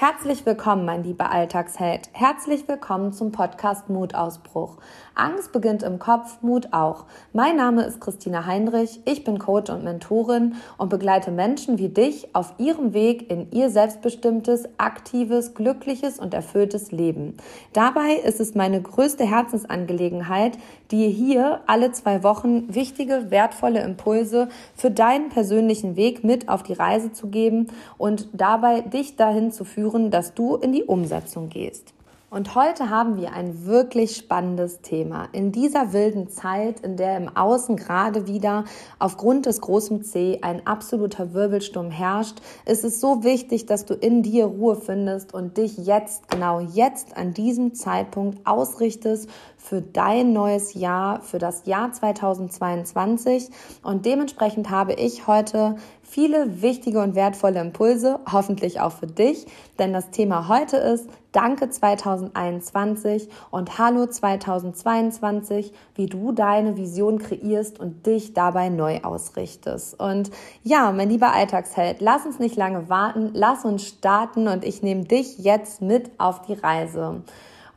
Herzlich willkommen, mein lieber Alltagsheld. Herzlich willkommen zum Podcast Mutausbruch. Angst beginnt im Kopf, Mut auch. Mein Name ist Christina Heinrich. Ich bin Coach und Mentorin und begleite Menschen wie dich auf ihrem Weg in ihr selbstbestimmtes, aktives, glückliches und erfülltes Leben. Dabei ist es meine größte Herzensangelegenheit, dir hier alle zwei Wochen wichtige, wertvolle Impulse für deinen persönlichen Weg mit auf die Reise zu geben und dabei dich dahin zu führen, führen, dass du in die Umsetzung gehst. Und heute haben wir ein wirklich spannendes Thema. In dieser wilden Zeit, in der im Außen gerade wieder aufgrund des großen C ein absoluter Wirbelsturm herrscht, ist es so wichtig, dass du in dir Ruhe findest und dich jetzt, genau jetzt an diesem Zeitpunkt ausrichtest für dein neues Jahr, für das Jahr 2022. Und dementsprechend habe ich heute viele wichtige und wertvolle Impulse, hoffentlich auch für dich, denn das Thema heute ist Danke 2021 und Hallo 2022, wie du deine Vision kreierst und dich dabei neu ausrichtest. Und ja, mein lieber Alltagsheld, lass uns nicht lange warten, lass uns starten und ich nehme dich jetzt mit auf die Reise.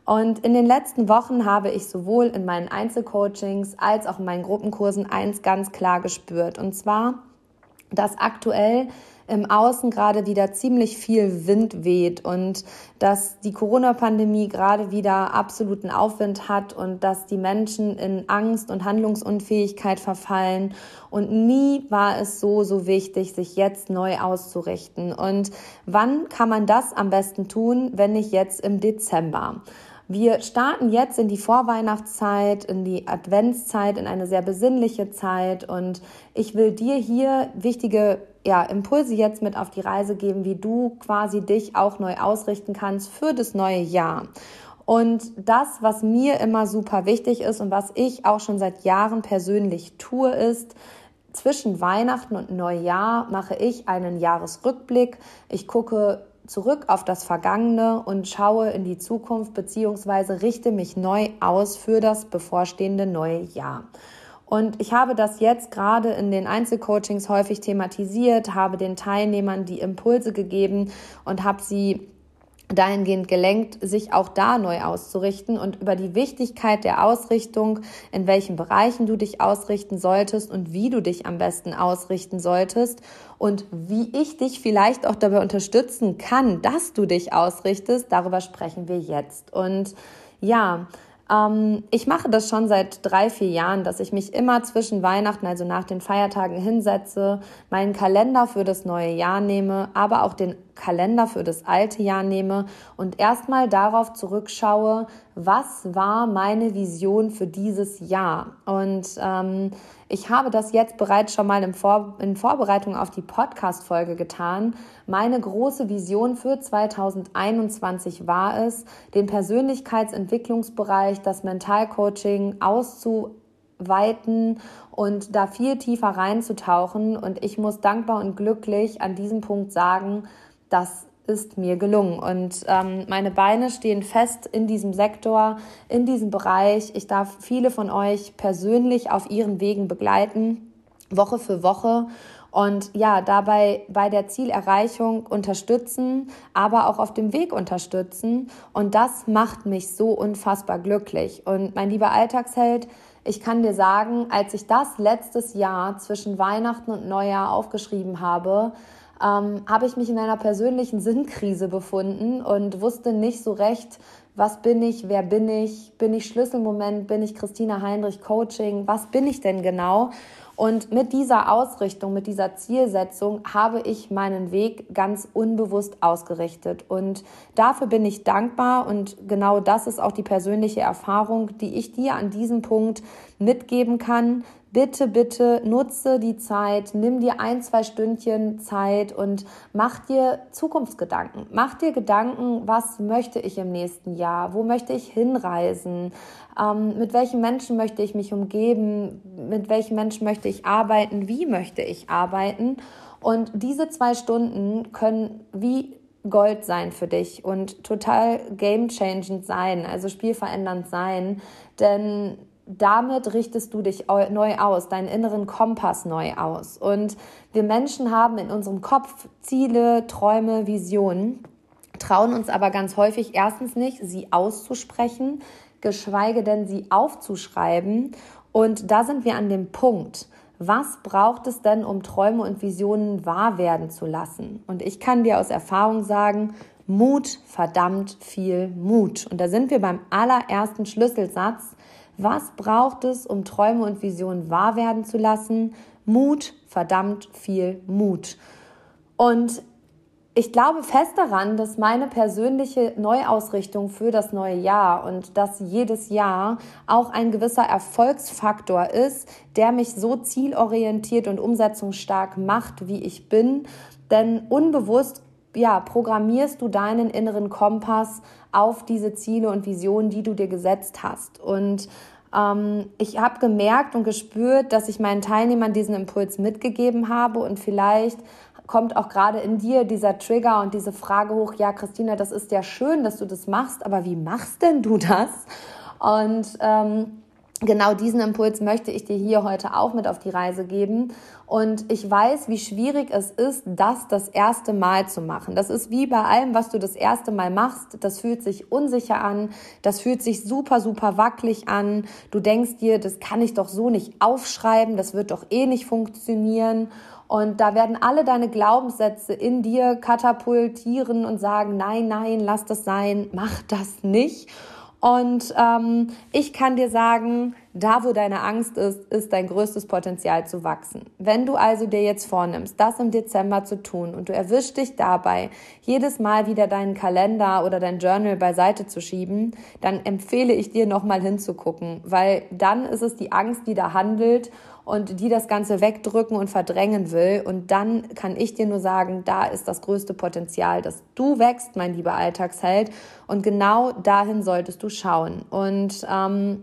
Und in den letzten Wochen habe ich sowohl in meinen Einzelcoachings als auch in meinen Gruppenkursen eins ganz klar gespürt. Und zwar, dass aktuell im Außen gerade wieder ziemlich viel Wind weht und dass die Corona-Pandemie gerade wieder absoluten Aufwind hat und dass die Menschen in Angst und Handlungsunfähigkeit verfallen. Und nie war es so, so wichtig, sich jetzt neu auszurichten. Und wann kann man das am besten tun, wenn nicht jetzt im Dezember? Wir starten jetzt in die Vorweihnachtszeit, in die Adventszeit, in eine sehr besinnliche Zeit und ich will dir hier wichtige ja, Impulse jetzt mit auf die Reise geben, wie du quasi dich auch neu ausrichten kannst für das neue Jahr. Und das, was mir immer super wichtig ist und was ich auch schon seit Jahren persönlich tue, ist, zwischen Weihnachten und Neujahr mache ich einen Jahresrückblick. Ich gucke zurück auf das Vergangene und schaue in die Zukunft beziehungsweise richte mich neu aus für das bevorstehende neue Jahr. Und ich habe das jetzt gerade in den Einzelcoachings häufig thematisiert, habe den Teilnehmern die Impulse gegeben und habe sie dahingehend gelenkt, sich auch da neu auszurichten und über die Wichtigkeit der Ausrichtung, in welchen Bereichen du dich ausrichten solltest und wie du dich am besten ausrichten solltest und wie ich dich vielleicht auch dabei unterstützen kann, dass du dich ausrichtest, darüber sprechen wir jetzt. Und ja, ähm, ich mache das schon seit drei, vier Jahren, dass ich mich immer zwischen Weihnachten, also nach den Feiertagen hinsetze, meinen Kalender für das neue Jahr nehme, aber auch den Kalender für das alte Jahr nehme und erstmal darauf zurückschaue, was war meine Vision für dieses Jahr. Und ähm, ich habe das jetzt bereits schon mal in, Vor in Vorbereitung auf die Podcast-Folge getan. Meine große Vision für 2021 war es, den Persönlichkeitsentwicklungsbereich, das Mentalcoaching auszuweiten und da viel tiefer reinzutauchen. Und ich muss dankbar und glücklich an diesem Punkt sagen, das ist mir gelungen. Und ähm, meine Beine stehen fest in diesem Sektor, in diesem Bereich. Ich darf viele von euch persönlich auf ihren Wegen begleiten, Woche für Woche. Und ja, dabei bei der Zielerreichung unterstützen, aber auch auf dem Weg unterstützen. Und das macht mich so unfassbar glücklich. Und mein lieber Alltagsheld, ich kann dir sagen, als ich das letztes Jahr zwischen Weihnachten und Neujahr aufgeschrieben habe, ähm, habe ich mich in einer persönlichen Sinnkrise befunden und wusste nicht so recht, was bin ich, wer bin ich, bin ich Schlüsselmoment, bin ich Christina Heinrich Coaching, was bin ich denn genau? Und mit dieser Ausrichtung, mit dieser Zielsetzung habe ich meinen Weg ganz unbewusst ausgerichtet. Und dafür bin ich dankbar. Und genau das ist auch die persönliche Erfahrung, die ich dir an diesem Punkt mitgeben kann, bitte, bitte nutze die Zeit, nimm dir ein, zwei Stündchen Zeit und mach dir Zukunftsgedanken. Mach dir Gedanken, was möchte ich im nächsten Jahr? Wo möchte ich hinreisen? Ähm, mit welchen Menschen möchte ich mich umgeben? Mit welchen Menschen möchte ich arbeiten? Wie möchte ich arbeiten? Und diese zwei Stunden können wie Gold sein für dich und total game changing sein, also spielverändernd sein, denn damit richtest du dich neu aus, deinen inneren Kompass neu aus. Und wir Menschen haben in unserem Kopf Ziele, Träume, Visionen. trauen uns aber ganz häufig erstens nicht, sie auszusprechen, geschweige denn sie aufzuschreiben. Und da sind wir an dem Punkt. Was braucht es denn, um Träume und Visionen wahr werden zu lassen? Und ich kann dir aus Erfahrung sagen, Mut, verdammt viel Mut. Und da sind wir beim allerersten Schlüsselsatz. Was braucht es, um Träume und Visionen wahr werden zu lassen? Mut, verdammt viel Mut. Und ich glaube fest daran, dass meine persönliche Neuausrichtung für das neue Jahr und das jedes Jahr auch ein gewisser Erfolgsfaktor ist, der mich so zielorientiert und umsetzungsstark macht, wie ich bin. Denn unbewusst ja, programmierst du deinen inneren Kompass auf diese Ziele und Visionen, die du dir gesetzt hast. Und ähm, ich habe gemerkt und gespürt, dass ich meinen Teilnehmern diesen Impuls mitgegeben habe und vielleicht kommt auch gerade in dir dieser Trigger und diese Frage hoch, ja, Christina, das ist ja schön, dass du das machst, aber wie machst denn du das? Und ähm, genau diesen Impuls möchte ich dir hier heute auch mit auf die Reise geben. Und ich weiß, wie schwierig es ist, das das erste Mal zu machen. Das ist wie bei allem, was du das erste Mal machst. Das fühlt sich unsicher an. Das fühlt sich super, super wackelig an. Du denkst dir, das kann ich doch so nicht aufschreiben. Das wird doch eh nicht funktionieren. Und da werden alle deine Glaubenssätze in dir katapultieren und sagen, nein, nein, lass das sein, mach das nicht. Und ähm, ich kann dir sagen, da wo deine Angst ist, ist dein größtes Potenzial zu wachsen. Wenn du also dir jetzt vornimmst, das im Dezember zu tun und du erwischst dich dabei, jedes Mal wieder deinen Kalender oder dein Journal beiseite zu schieben, dann empfehle ich dir nochmal hinzugucken, weil dann ist es die Angst, die da handelt und die das Ganze wegdrücken und verdrängen will. Und dann kann ich dir nur sagen, da ist das größte Potenzial, dass du wächst, mein lieber Alltagsheld. Und genau dahin solltest du schauen. Und ähm,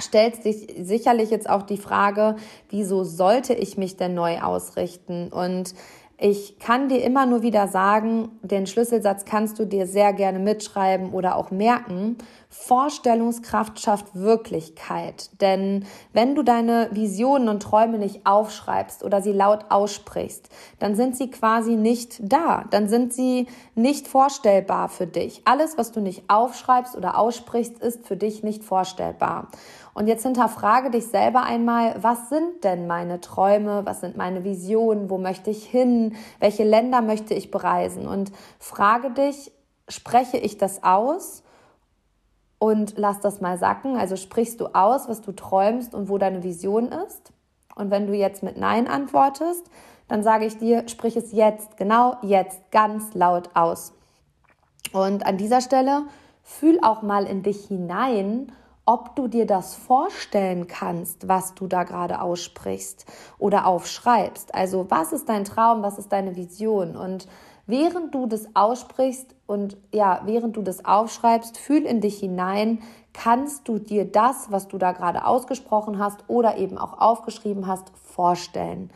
stellt sich sicherlich jetzt auch die Frage, wieso sollte ich mich denn neu ausrichten? Und ich kann dir immer nur wieder sagen, den Schlüsselsatz kannst du dir sehr gerne mitschreiben oder auch merken. Vorstellungskraft schafft Wirklichkeit. Denn wenn du deine Visionen und Träume nicht aufschreibst oder sie laut aussprichst, dann sind sie quasi nicht da. Dann sind sie nicht vorstellbar für dich. Alles, was du nicht aufschreibst oder aussprichst, ist für dich nicht vorstellbar. Und jetzt hinterfrage dich selber einmal, was sind denn meine Träume? Was sind meine Visionen? Wo möchte ich hin? Welche Länder möchte ich bereisen? Und frage dich, spreche ich das aus? Und lass das mal sacken. Also sprichst du aus, was du träumst und wo deine Vision ist? Und wenn du jetzt mit Nein antwortest, dann sage ich dir, sprich es jetzt, genau jetzt, ganz laut aus. Und an dieser Stelle fühl auch mal in dich hinein ob du dir das vorstellen kannst, was du da gerade aussprichst oder aufschreibst. Also was ist dein Traum, was ist deine Vision? Und während du das aussprichst und ja, während du das aufschreibst, fühl in dich hinein, kannst du dir das, was du da gerade ausgesprochen hast oder eben auch aufgeschrieben hast, vorstellen.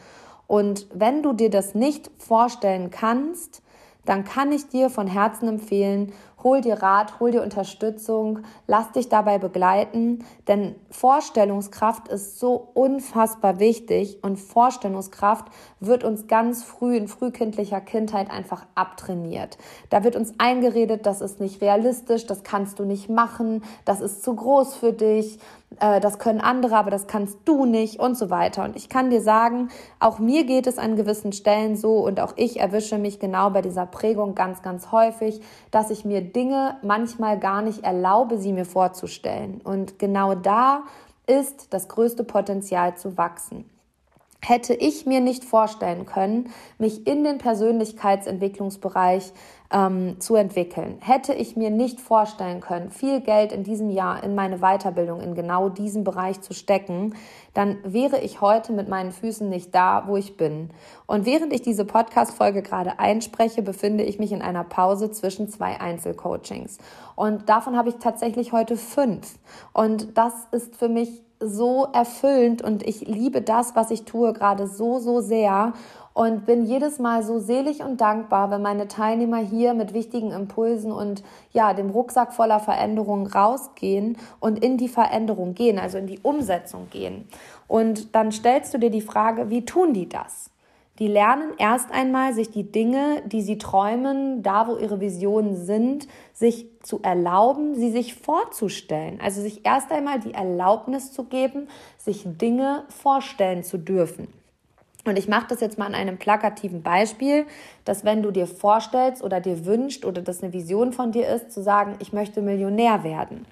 Und wenn du dir das nicht vorstellen kannst, dann kann ich dir von Herzen empfehlen, hol dir Rat, hol dir Unterstützung, lass dich dabei begleiten, denn Vorstellungskraft ist so unfassbar wichtig und Vorstellungskraft wird uns ganz früh in frühkindlicher Kindheit einfach abtrainiert. Da wird uns eingeredet, das ist nicht realistisch, das kannst du nicht machen, das ist zu groß für dich, äh, das können andere, aber das kannst du nicht und so weiter. Und ich kann dir sagen, auch mir geht es an gewissen Stellen so und auch ich erwische mich genau bei dieser Prägung ganz, ganz häufig, dass ich mir Dinge manchmal gar nicht erlaube, sie mir vorzustellen. Und genau da ist das größte Potenzial zu wachsen hätte ich mir nicht vorstellen können, mich in den Persönlichkeitsentwicklungsbereich ähm, zu entwickeln. Hätte ich mir nicht vorstellen können, viel Geld in diesem Jahr in meine Weiterbildung in genau diesem Bereich zu stecken, dann wäre ich heute mit meinen Füßen nicht da, wo ich bin. Und während ich diese Podcast-Folge gerade einspreche, befinde ich mich in einer Pause zwischen zwei Einzelcoachings. Und davon habe ich tatsächlich heute fünf. Und das ist für mich so erfüllend und ich liebe das, was ich tue, gerade so, so sehr und bin jedes Mal so selig und dankbar, wenn meine Teilnehmer hier mit wichtigen Impulsen und ja, dem Rucksack voller Veränderungen rausgehen und in die Veränderung gehen, also in die Umsetzung gehen. Und dann stellst du dir die Frage, wie tun die das? Die lernen erst einmal, sich die Dinge, die sie träumen, da wo ihre Visionen sind, sich zu erlauben, sie sich vorzustellen. Also sich erst einmal die Erlaubnis zu geben, sich Dinge vorstellen zu dürfen. Und ich mache das jetzt mal an einem plakativen Beispiel, dass wenn du dir vorstellst oder dir wünscht oder das eine Vision von dir ist, zu sagen, ich möchte Millionär werden.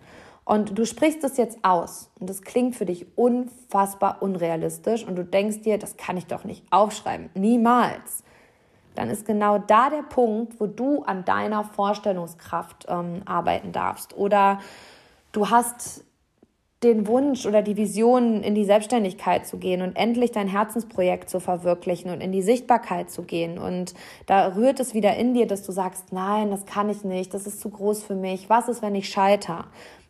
Und du sprichst es jetzt aus und das klingt für dich unfassbar unrealistisch und du denkst dir, das kann ich doch nicht aufschreiben, niemals. Dann ist genau da der Punkt, wo du an deiner Vorstellungskraft ähm, arbeiten darfst. Oder du hast den Wunsch oder die Vision, in die Selbstständigkeit zu gehen und endlich dein Herzensprojekt zu verwirklichen und in die Sichtbarkeit zu gehen. Und da rührt es wieder in dir, dass du sagst, nein, das kann ich nicht, das ist zu groß für mich. Was ist, wenn ich scheiter?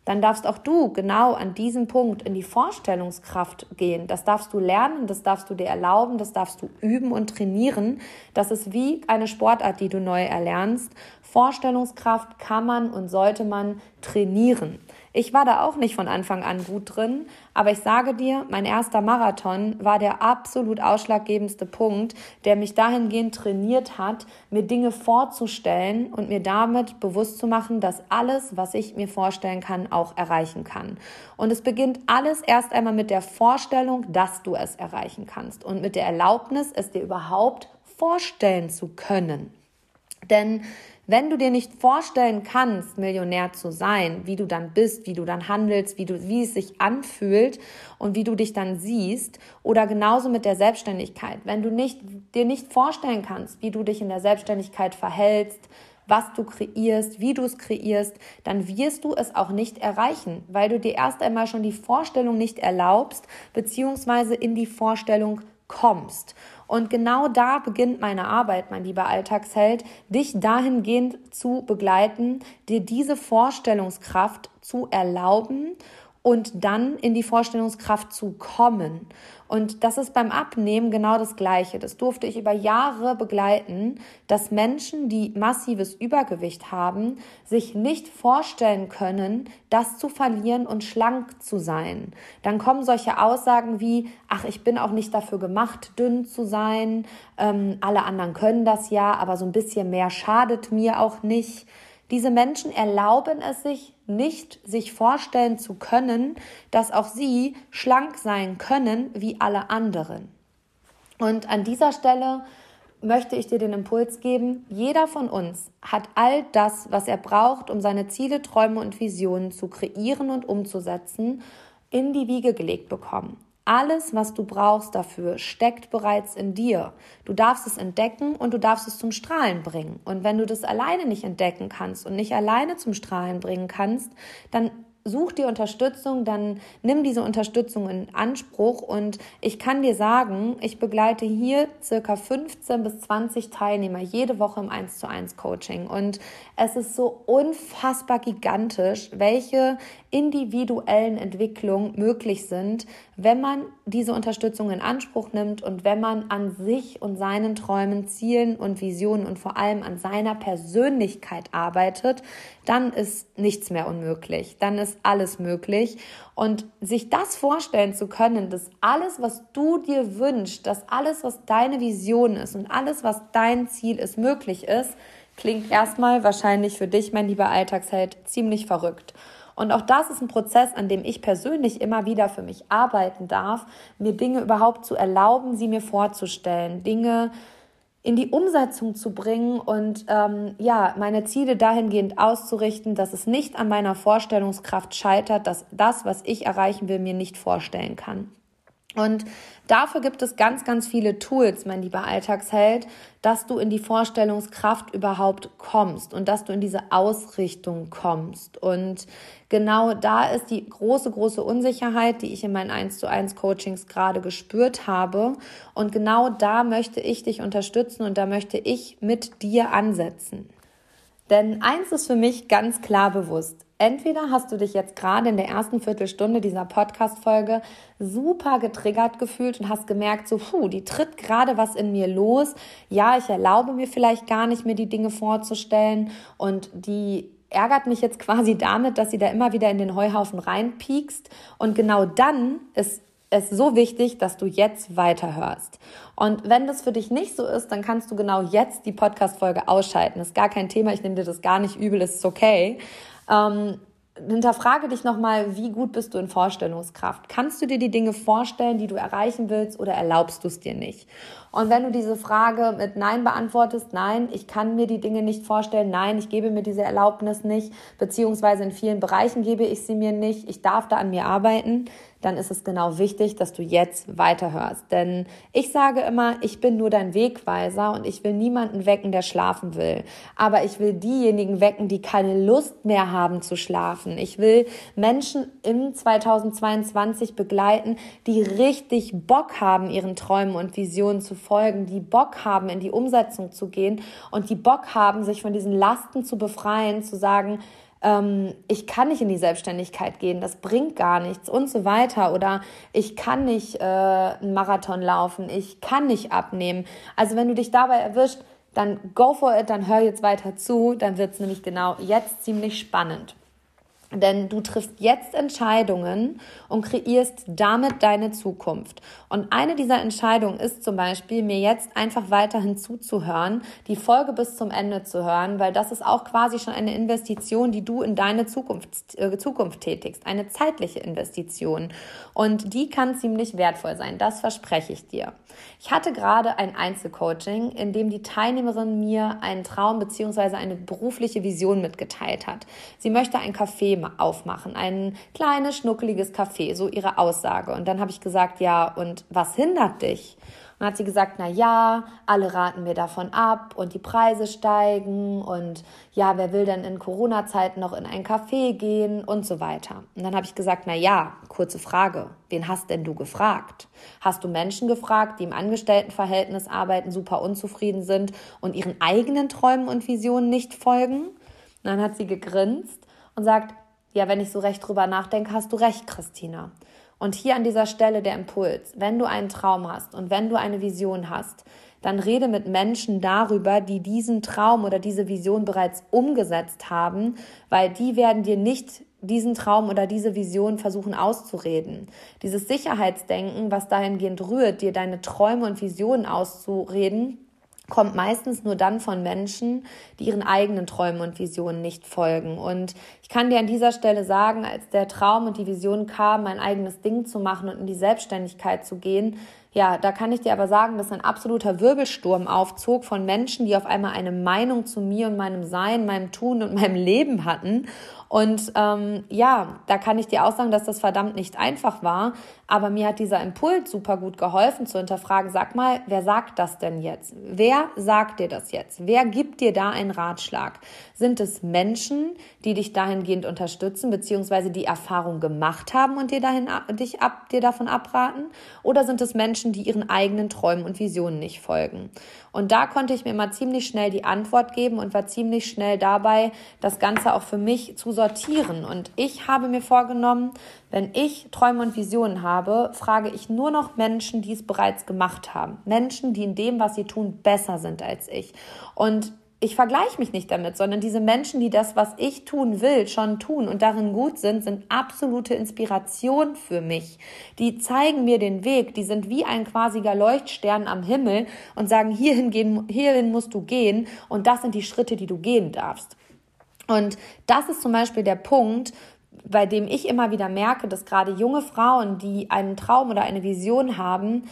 dann darfst auch du genau an diesem Punkt in die Vorstellungskraft gehen. Das darfst du lernen, das darfst du dir erlauben, das darfst du üben und trainieren. Das ist wie eine Sportart, die du neu erlernst. Vorstellungskraft kann man und sollte man trainieren. Ich war da auch nicht von Anfang an gut drin, aber ich sage dir, mein erster Marathon war der absolut ausschlaggebendste Punkt, der mich dahingehend trainiert hat, mir Dinge vorzustellen und mir damit bewusst zu machen, dass alles, was ich mir vorstellen kann, auch erreichen kann. Und es beginnt alles erst einmal mit der Vorstellung, dass du es erreichen kannst und mit der Erlaubnis, es dir überhaupt vorstellen zu können. Denn wenn du dir nicht vorstellen kannst, Millionär zu sein, wie du dann bist, wie du dann handelst, wie, du, wie es sich anfühlt und wie du dich dann siehst, oder genauso mit der Selbstständigkeit, wenn du nicht, dir nicht vorstellen kannst, wie du dich in der Selbstständigkeit verhältst, was du kreierst, wie du es kreierst, dann wirst du es auch nicht erreichen, weil du dir erst einmal schon die Vorstellung nicht erlaubst, beziehungsweise in die Vorstellung kommst. Und genau da beginnt meine Arbeit, mein lieber Alltagsheld, dich dahingehend zu begleiten, dir diese Vorstellungskraft zu erlauben und dann in die Vorstellungskraft zu kommen. Und das ist beim Abnehmen genau das Gleiche. Das durfte ich über Jahre begleiten, dass Menschen, die massives Übergewicht haben, sich nicht vorstellen können, das zu verlieren und schlank zu sein. Dann kommen solche Aussagen wie, ach, ich bin auch nicht dafür gemacht, dünn zu sein. Ähm, alle anderen können das ja, aber so ein bisschen mehr schadet mir auch nicht. Diese Menschen erlauben es sich nicht, sich vorstellen zu können, dass auch sie schlank sein können wie alle anderen. Und an dieser Stelle möchte ich dir den Impuls geben, jeder von uns hat all das, was er braucht, um seine Ziele, Träume und Visionen zu kreieren und umzusetzen, in die Wiege gelegt bekommen. Alles, was du brauchst dafür, steckt bereits in dir. Du darfst es entdecken und du darfst es zum Strahlen bringen. Und wenn du das alleine nicht entdecken kannst und nicht alleine zum Strahlen bringen kannst, dann such dir Unterstützung, dann nimm diese Unterstützung in Anspruch und ich kann dir sagen, ich begleite hier circa 15 bis 20 Teilnehmer jede Woche im 1 zu 1 Coaching und es ist so unfassbar gigantisch, welche individuellen Entwicklungen möglich sind, wenn man diese Unterstützung in Anspruch nimmt und wenn man an sich und seinen Träumen, Zielen und Visionen und vor allem an seiner Persönlichkeit arbeitet, dann ist nichts mehr unmöglich. Dann ist alles möglich. Und sich das vorstellen zu können, dass alles, was du dir wünschst, dass alles, was deine Vision ist und alles, was dein Ziel ist, möglich ist, klingt erstmal wahrscheinlich für dich, mein lieber Alltagsheld, ziemlich verrückt. Und auch das ist ein Prozess, an dem ich persönlich immer wieder für mich arbeiten darf, mir Dinge überhaupt zu erlauben, sie mir vorzustellen, Dinge in die Umsetzung zu bringen und ähm, ja, meine Ziele dahingehend auszurichten, dass es nicht an meiner Vorstellungskraft scheitert, dass das, was ich erreichen will, mir nicht vorstellen kann. Und dafür gibt es ganz, ganz viele Tools, mein lieber Alltagsheld, dass du in die Vorstellungskraft überhaupt kommst und dass du in diese Ausrichtung kommst. Und genau da ist die große, große Unsicherheit, die ich in meinen 1 zu 1 Coachings gerade gespürt habe. Und genau da möchte ich dich unterstützen und da möchte ich mit dir ansetzen. Denn eins ist für mich ganz klar bewusst. Entweder hast du dich jetzt gerade in der ersten Viertelstunde dieser Podcast-Folge super getriggert gefühlt und hast gemerkt, so, puh, die tritt gerade was in mir los. Ja, ich erlaube mir vielleicht gar nicht mehr die Dinge vorzustellen und die ärgert mich jetzt quasi damit, dass sie da immer wieder in den Heuhaufen reinpiekst. Und genau dann ist es so wichtig, dass du jetzt weiterhörst. Und wenn das für dich nicht so ist, dann kannst du genau jetzt die Podcast-Folge ausschalten. Ist gar kein Thema, ich nehme dir das gar nicht übel, ist okay. Ähm, hinterfrage dich nochmal, wie gut bist du in Vorstellungskraft? Kannst du dir die Dinge vorstellen, die du erreichen willst, oder erlaubst du es dir nicht? Und wenn du diese Frage mit Nein beantwortest, nein, ich kann mir die Dinge nicht vorstellen, nein, ich gebe mir diese Erlaubnis nicht, beziehungsweise in vielen Bereichen gebe ich sie mir nicht, ich darf da an mir arbeiten, dann ist es genau wichtig, dass du jetzt weiterhörst. Denn ich sage immer, ich bin nur dein Wegweiser und ich will niemanden wecken, der schlafen will. Aber ich will diejenigen wecken, die keine Lust mehr haben zu schlafen. Ich will Menschen im 2022 begleiten, die richtig Bock haben, ihren Träumen und Visionen zu folgen, die Bock haben, in die Umsetzung zu gehen und die Bock haben, sich von diesen Lasten zu befreien, zu sagen, ähm, ich kann nicht in die Selbstständigkeit gehen, das bringt gar nichts und so weiter. Oder ich kann nicht äh, einen Marathon laufen, ich kann nicht abnehmen. Also wenn du dich dabei erwischt, dann go for it, dann hör jetzt weiter zu, dann wird es nämlich genau jetzt ziemlich spannend. Denn du triffst jetzt Entscheidungen und kreierst damit deine Zukunft. Und eine dieser Entscheidungen ist zum Beispiel, mir jetzt einfach weiterhin zuzuhören, die Folge bis zum Ende zu hören, weil das ist auch quasi schon eine Investition, die du in deine Zukunft, äh, Zukunft tätigst. Eine zeitliche Investition. Und die kann ziemlich wertvoll sein. Das verspreche ich dir. Ich hatte gerade ein Einzelcoaching, in dem die Teilnehmerin mir einen Traum beziehungsweise eine berufliche Vision mitgeteilt hat. Sie möchte ein Café aufmachen, ein kleines, schnuckeliges Café, so ihre Aussage. Und dann habe ich gesagt, ja, und was hindert dich? Und dann hat sie gesagt, na ja, alle raten mir davon ab und die Preise steigen und ja, wer will denn in Corona-Zeiten noch in ein Café gehen und so weiter. Und dann habe ich gesagt, na ja, kurze Frage, wen hast denn du gefragt? Hast du Menschen gefragt, die im Angestelltenverhältnis arbeiten, super unzufrieden sind und ihren eigenen Träumen und Visionen nicht folgen? Und dann hat sie gegrinst und sagt, ja, wenn ich so recht drüber nachdenke, hast du recht, Christina. Und hier an dieser Stelle der Impuls, wenn du einen Traum hast und wenn du eine Vision hast, dann rede mit Menschen darüber, die diesen Traum oder diese Vision bereits umgesetzt haben, weil die werden dir nicht diesen Traum oder diese Vision versuchen auszureden. Dieses Sicherheitsdenken, was dahingehend rührt, dir deine Träume und Visionen auszureden, kommt meistens nur dann von Menschen, die ihren eigenen Träumen und Visionen nicht folgen. Und ich kann dir an dieser Stelle sagen, als der Traum und die Vision kam, mein eigenes Ding zu machen und in die Selbstständigkeit zu gehen, ja, da kann ich dir aber sagen, dass ein absoluter Wirbelsturm aufzog von Menschen, die auf einmal eine Meinung zu mir und meinem Sein, meinem Tun und meinem Leben hatten und ähm, ja, da kann ich dir auch sagen, dass das verdammt nicht einfach war. Aber mir hat dieser Impuls super gut geholfen zu hinterfragen, sag mal, wer sagt das denn jetzt? Wer sagt dir das jetzt? Wer gibt dir da einen Ratschlag? Sind es Menschen, die dich dahingehend unterstützen, beziehungsweise die Erfahrung gemacht haben und dir, dahin, dich ab, dir davon abraten? Oder sind es Menschen, die ihren eigenen Träumen und Visionen nicht folgen? Und da konnte ich mir mal ziemlich schnell die Antwort geben und war ziemlich schnell dabei, das Ganze auch für mich zu sortieren. Und ich habe mir vorgenommen, wenn ich Träume und Visionen habe, frage ich nur noch Menschen, die es bereits gemacht haben. Menschen, die in dem, was sie tun, besser sind als ich. Und ich vergleiche mich nicht damit, sondern diese Menschen, die das, was ich tun will, schon tun und darin gut sind, sind absolute Inspiration für mich. Die zeigen mir den Weg, die sind wie ein quasiger Leuchtstern am Himmel und sagen, hierhin, gehen, hierhin musst du gehen und das sind die Schritte, die du gehen darfst. Und das ist zum Beispiel der Punkt, bei dem ich immer wieder merke, dass gerade junge Frauen, die einen Traum oder eine Vision haben,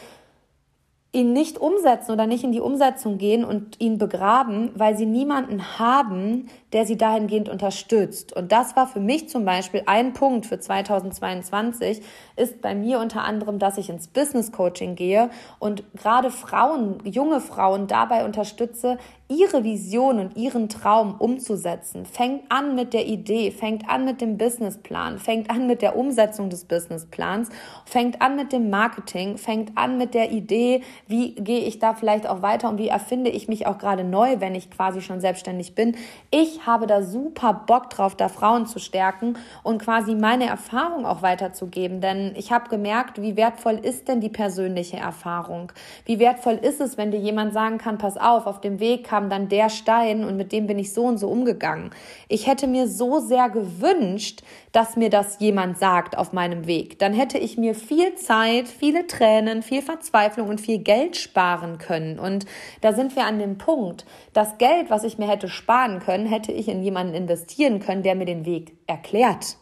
ihn nicht umsetzen oder nicht in die Umsetzung gehen und ihn begraben, weil sie niemanden haben, der sie dahingehend unterstützt. Und das war für mich zum Beispiel ein Punkt für 2022, ist bei mir unter anderem, dass ich ins Business Coaching gehe und gerade Frauen, junge Frauen dabei unterstütze, ihre Vision und ihren Traum umzusetzen. Fängt an mit der Idee, fängt an mit dem Businessplan, fängt an mit der Umsetzung des Businessplans, fängt an mit dem Marketing, fängt an mit der Idee, wie gehe ich da vielleicht auch weiter und wie erfinde ich mich auch gerade neu, wenn ich quasi schon selbstständig bin. Ich habe da super Bock drauf, da Frauen zu stärken und quasi meine Erfahrung auch weiterzugeben, denn ich habe gemerkt, wie wertvoll ist denn die persönliche Erfahrung? Wie wertvoll ist es, wenn dir jemand sagen kann, pass auf, auf dem Weg kam dann der Stein und mit dem bin ich so und so umgegangen. Ich hätte mir so sehr gewünscht, dass mir das jemand sagt auf meinem Weg. Dann hätte ich mir viel Zeit, viele Tränen, viel Verzweiflung und viel Geld sparen können. Und da sind wir an dem Punkt. Das Geld, was ich mir hätte sparen können, hätte ich in jemanden investieren können, der mir den Weg erklärt.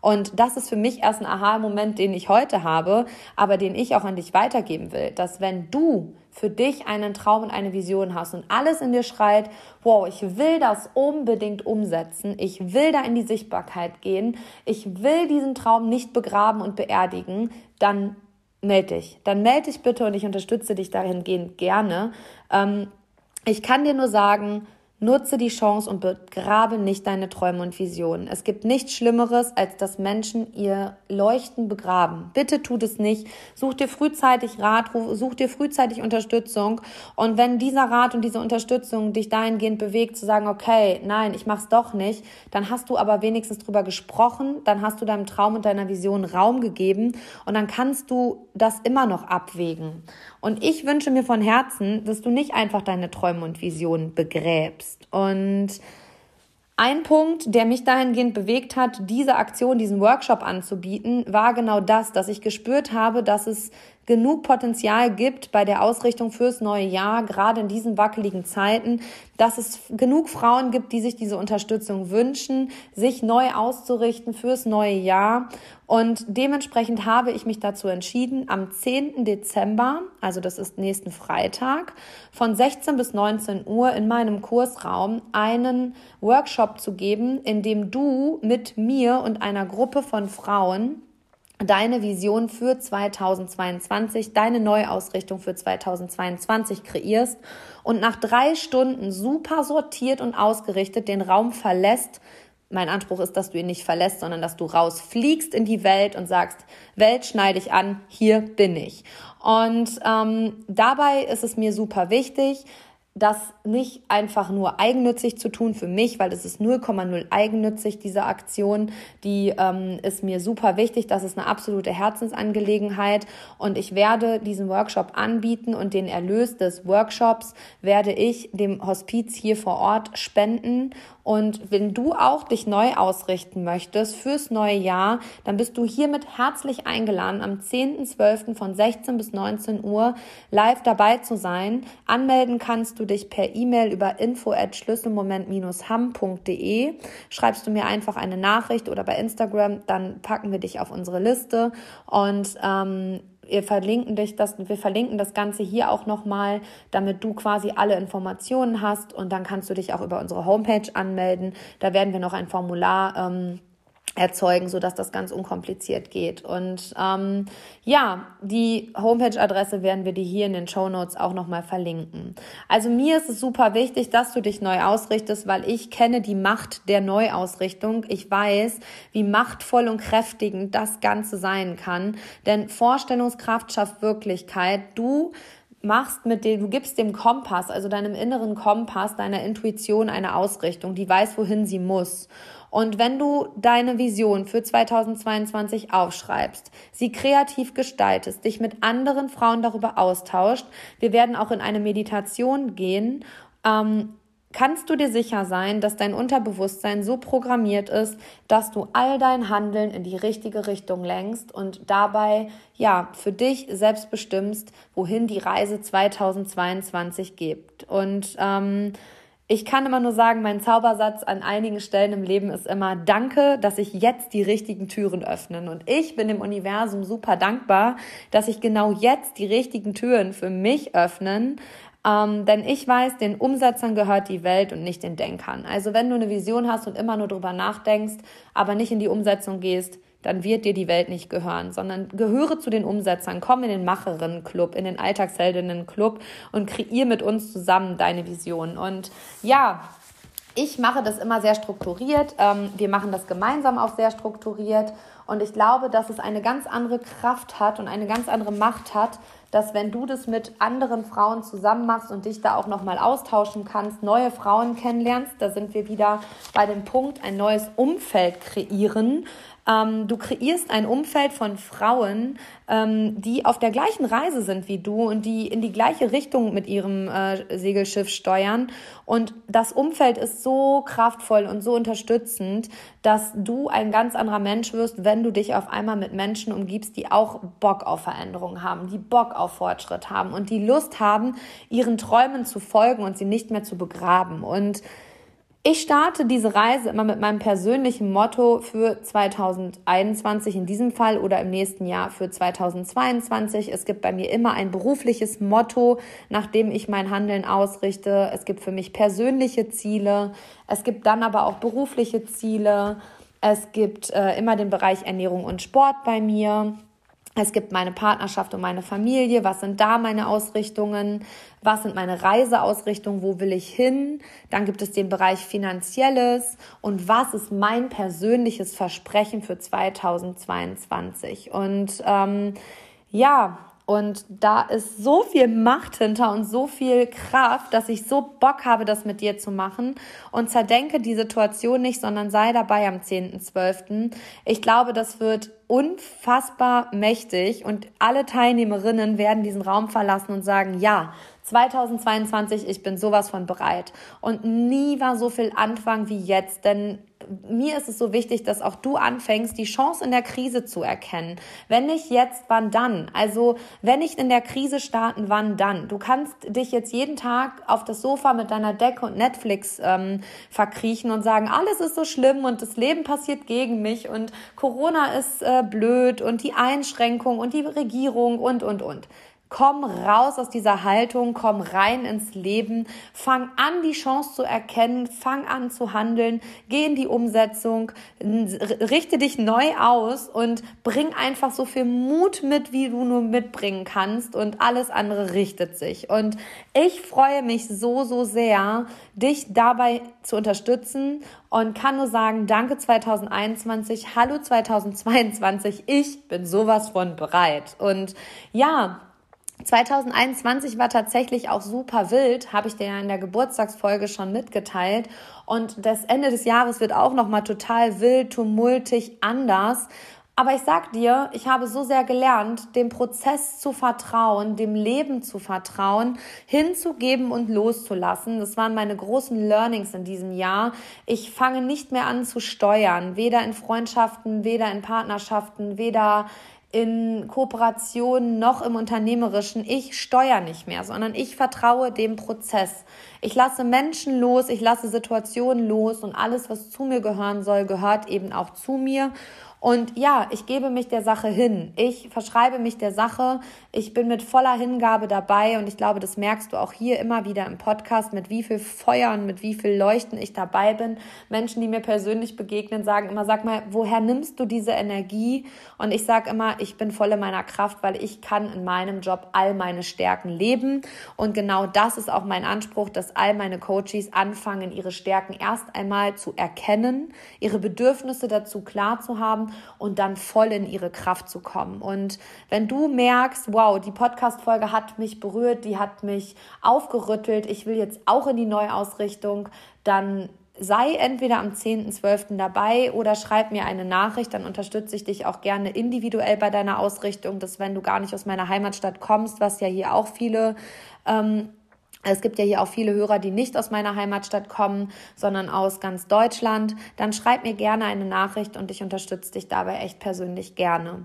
Und das ist für mich erst ein Aha-Moment, den ich heute habe, aber den ich auch an dich weitergeben will, dass wenn du für dich einen Traum und eine Vision hast und alles in dir schreit, wow, ich will das unbedingt umsetzen, ich will da in die Sichtbarkeit gehen, ich will diesen Traum nicht begraben und beerdigen, dann melde dich. Dann melde dich bitte und ich unterstütze dich dahingehend gerne. Ähm, ich kann dir nur sagen, Nutze die Chance und begrabe nicht deine Träume und Visionen. Es gibt nichts Schlimmeres, als dass Menschen ihr Leuchten begraben. Bitte tut es nicht. Such dir frühzeitig Rat, such dir frühzeitig Unterstützung. Und wenn dieser Rat und diese Unterstützung dich dahingehend bewegt, zu sagen, okay, nein, ich mach's doch nicht, dann hast du aber wenigstens drüber gesprochen, dann hast du deinem Traum und deiner Vision Raum gegeben und dann kannst du das immer noch abwägen. Und ich wünsche mir von Herzen, dass du nicht einfach deine Träume und Visionen begräbst. Und ein Punkt, der mich dahingehend bewegt hat, diese Aktion, diesen Workshop anzubieten, war genau das, dass ich gespürt habe, dass es genug Potenzial gibt bei der Ausrichtung fürs neue Jahr, gerade in diesen wackeligen Zeiten, dass es genug Frauen gibt, die sich diese Unterstützung wünschen, sich neu auszurichten fürs neue Jahr. Und dementsprechend habe ich mich dazu entschieden, am 10. Dezember, also das ist nächsten Freitag, von 16 bis 19 Uhr in meinem Kursraum einen Workshop zu geben, in dem du mit mir und einer Gruppe von Frauen deine Vision für 2022, deine Neuausrichtung für 2022 kreierst und nach drei Stunden super sortiert und ausgerichtet den Raum verlässt. Mein Anspruch ist, dass du ihn nicht verlässt, sondern dass du rausfliegst in die Welt und sagst, Welt schneide ich an, hier bin ich. Und ähm, dabei ist es mir super wichtig, das nicht einfach nur eigennützig zu tun für mich, weil es ist 0,0 eigennützig, diese Aktion. Die ähm, ist mir super wichtig. Das ist eine absolute Herzensangelegenheit. Und ich werde diesen Workshop anbieten und den Erlös des Workshops werde ich dem Hospiz hier vor Ort spenden. Und wenn du auch dich neu ausrichten möchtest fürs neue Jahr, dann bist du hiermit herzlich eingeladen, am 10.12. von 16 bis 19 Uhr live dabei zu sein. Anmelden kannst du dich per E-Mail über info at schlüsselmoment-ham.de. Schreibst du mir einfach eine Nachricht oder bei Instagram, dann packen wir dich auf unsere Liste und ähm, wir verlinken dich das, wir verlinken das Ganze hier auch nochmal, damit du quasi alle Informationen hast und dann kannst du dich auch über unsere Homepage anmelden. Da werden wir noch ein Formular ähm, erzeugen, so dass das ganz unkompliziert geht. Und ähm, ja, die Homepage-Adresse werden wir dir hier in den Show Notes auch nochmal verlinken. Also mir ist es super wichtig, dass du dich neu ausrichtest, weil ich kenne die Macht der Neuausrichtung. Ich weiß, wie machtvoll und kräftigend das Ganze sein kann. Denn Vorstellungskraft schafft Wirklichkeit. Du machst mit dem, du gibst dem Kompass, also deinem inneren Kompass, deiner Intuition eine Ausrichtung, die weiß, wohin sie muss. Und wenn du deine Vision für 2022 aufschreibst, sie kreativ gestaltest, dich mit anderen Frauen darüber austauscht, wir werden auch in eine Meditation gehen, ähm, kannst du dir sicher sein, dass dein Unterbewusstsein so programmiert ist, dass du all dein Handeln in die richtige Richtung lenkst und dabei ja für dich selbst bestimmst, wohin die Reise 2022 geht. Und ähm, ich kann immer nur sagen, mein Zaubersatz an einigen Stellen im Leben ist immer Danke, dass sich jetzt die richtigen Türen öffnen. Und ich bin dem Universum super dankbar, dass sich genau jetzt die richtigen Türen für mich öffnen. Ähm, denn ich weiß, den Umsetzern gehört die Welt und nicht den Denkern. Also wenn du eine Vision hast und immer nur drüber nachdenkst, aber nicht in die Umsetzung gehst, dann wird dir die Welt nicht gehören, sondern gehöre zu den Umsetzern, komm in den Macherinnen-Club, in den Alltagsheldinnen-Club und kreier mit uns zusammen deine Vision. Und ja, ich mache das immer sehr strukturiert. Ähm, wir machen das gemeinsam auch sehr strukturiert. Und ich glaube, dass es eine ganz andere Kraft hat und eine ganz andere Macht hat, dass wenn du das mit anderen Frauen zusammen machst und dich da auch nochmal austauschen kannst, neue Frauen kennenlernst, da sind wir wieder bei dem Punkt, ein neues Umfeld kreieren, Ähm, du kreierst ein Umfeld von Frauen, ähm, die auf der gleichen Reise sind wie du und die in die gleiche Richtung mit ihrem äh, Segelschiff steuern. Und das Umfeld ist so kraftvoll und so unterstützend, dass du ein ganz anderer Mensch wirst, wenn du dich auf einmal mit Menschen umgibst, die auch Bock auf Veränderung haben, die Bock auf Fortschritt haben und die Lust haben, ihren Träumen zu folgen und sie nicht mehr zu begraben. Und ich starte diese Reise immer mit meinem persönlichen Motto für 2021 in diesem Fall oder im nächsten Jahr für 2022. Es gibt bei mir immer ein berufliches Motto, nach dem ich mein Handeln ausrichte. Es gibt für mich persönliche Ziele. Es gibt dann aber auch berufliche Ziele. Es gibt äh, immer den Bereich Ernährung und Sport bei mir. Es gibt meine Partnerschaft und meine Familie. Was sind da meine Ausrichtungen? Was sind meine Reiseausrichtungen? Wo will ich hin? Dann gibt es den Bereich Finanzielles. Und was ist mein persönliches Versprechen für 2022? Und ähm, ja, und da ist so viel Macht hinter und so viel Kraft, dass ich so Bock habe, das mit dir zu machen. Und zerdenke die Situation nicht, sondern sei dabei am 10.12. Ich glaube, das wird unfassbar mächtig und alle Teilnehmerinnen werden diesen Raum verlassen und sagen, ja, 2022, ich bin sowas von bereit. Und nie war so viel Anfang wie jetzt, denn mir ist es so wichtig, dass auch du anfängst, die Chance in der Krise zu erkennen. Wenn nicht jetzt, wann dann? Also, wenn nicht in der Krise starten, wann dann? Du kannst dich jetzt jeden Tag auf das Sofa mit deiner Decke und Netflix ähm, verkriechen und sagen, alles ist so schlimm und das Leben passiert gegen mich und Corona ist äh, blöd und die Einschränkung und die Regierung und, und, und. Komm raus aus dieser Haltung, komm rein ins Leben, fang an, die Chance zu erkennen, fang an zu handeln, geh in die Umsetzung, richte dich neu aus und bring einfach so viel Mut mit, wie du nur mitbringen kannst und alles andere richtet sich. Und ich freue mich so, so sehr, dich dabei zu unterstützen und kann nur sagen, danke 2021, hallo 2022, ich bin sowas von bereit. Und ja, 2021 war tatsächlich auch super wild, habe ich dir ja in der Geburtstagsfolge schon mitgeteilt. Und das Ende des Jahres wird auch nochmal total wild, tumultig, anders. Aber ich sag dir, ich habe so sehr gelernt, dem Prozess zu vertrauen, dem Leben zu vertrauen, hinzugeben und loszulassen. Das waren meine großen Learnings in diesem Jahr. Ich fange nicht mehr an zu steuern, weder in Freundschaften, weder in Partnerschaften, weder in Kooperation noch im Unternehmerischen. Ich steuere nicht mehr, sondern ich vertraue dem Prozess. Ich lasse Menschen los, ich lasse Situationen los und alles, was zu mir gehören soll, gehört eben auch zu mir. Und ja, ich gebe mich der Sache hin. Ich verschreibe mich der Sache. Ich bin mit voller Hingabe dabei und ich glaube, das merkst du auch hier immer wieder im Podcast, mit wie viel Feuer und mit wie viel Leuchten ich dabei bin. Menschen, die mir persönlich begegnen, sagen immer, sag mal, woher nimmst du diese Energie? Und ich sage immer, ich bin voll in meiner Kraft, weil ich kann in meinem Job all meine Stärken leben. Und genau das ist auch mein Anspruch, dass all meine Coaches anfangen, ihre Stärken erst einmal zu erkennen, ihre Bedürfnisse dazu klar zu haben und dann voll in ihre Kraft zu kommen. Und wenn du merkst, wow, die Podcast-Folge hat mich berührt, die hat mich aufgerüttelt, ich will jetzt auch in die Neuausrichtung, dann sei entweder am 10.12. dabei oder schreib mir eine Nachricht, dann unterstütze ich dich auch gerne individuell bei deiner Ausrichtung, dass wenn du gar nicht aus meiner Heimatstadt kommst, was ja hier auch viele ähm, es gibt ja hier auch viele Hörer, die nicht aus meiner Heimatstadt kommen, sondern aus ganz Deutschland. Dann schreib mir gerne eine Nachricht und ich unterstütze dich dabei echt persönlich gerne.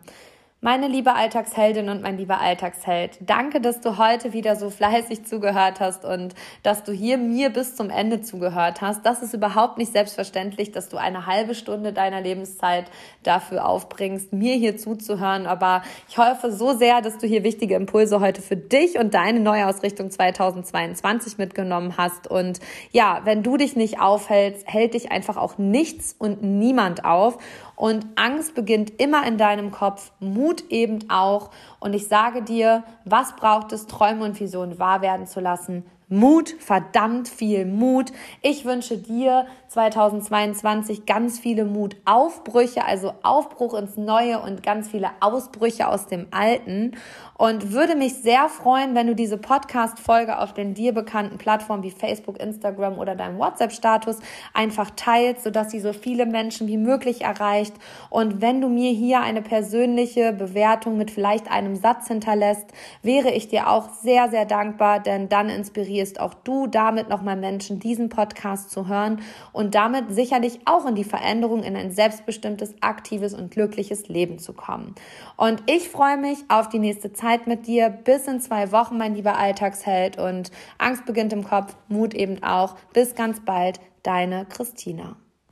Meine liebe Alltagsheldin und mein lieber Alltagsheld, danke, dass du heute wieder so fleißig zugehört hast und dass du hier mir bis zum Ende zugehört hast. Das ist überhaupt nicht selbstverständlich, dass du eine halbe Stunde deiner Lebenszeit dafür aufbringst, mir hier zuzuhören. Aber ich hoffe so sehr, dass du hier wichtige Impulse heute für dich und deine Neuausrichtung 2022 mitgenommen hast. Und ja, wenn du dich nicht aufhältst, hält dich einfach auch nichts und niemand auf. Und Angst beginnt immer in deinem Kopf, Mut eben auch. Und ich sage dir, was braucht es, Träume und Visionen wahr werden zu lassen? Mut, verdammt viel Mut. Ich wünsche dir 2022 ganz viele Mutaufbrüche, also Aufbruch ins Neue und ganz viele Ausbrüche aus dem Alten. Und würde mich sehr freuen, wenn du diese Podcast-Folge auf den dir bekannten Plattformen wie Facebook, Instagram oder deinem WhatsApp-Status einfach teilst, sodass sie so viele Menschen wie möglich erreicht. Und wenn du mir hier eine persönliche Bewertung mit vielleicht einem Satz hinterlässt, wäre ich dir auch sehr, sehr dankbar, denn dann inspirierst auch du damit nochmal Menschen, diesen Podcast zu hören und damit sicherlich auch in die Veränderung in ein selbstbestimmtes, aktives und glückliches Leben zu kommen. Und ich freue mich auf die nächste Zeit Zeit mit dir. Bis in zwei Wochen, mein lieber Alltagsheld. Und Angst beginnt im Kopf, Mut eben auch. Bis ganz bald, deine Christina.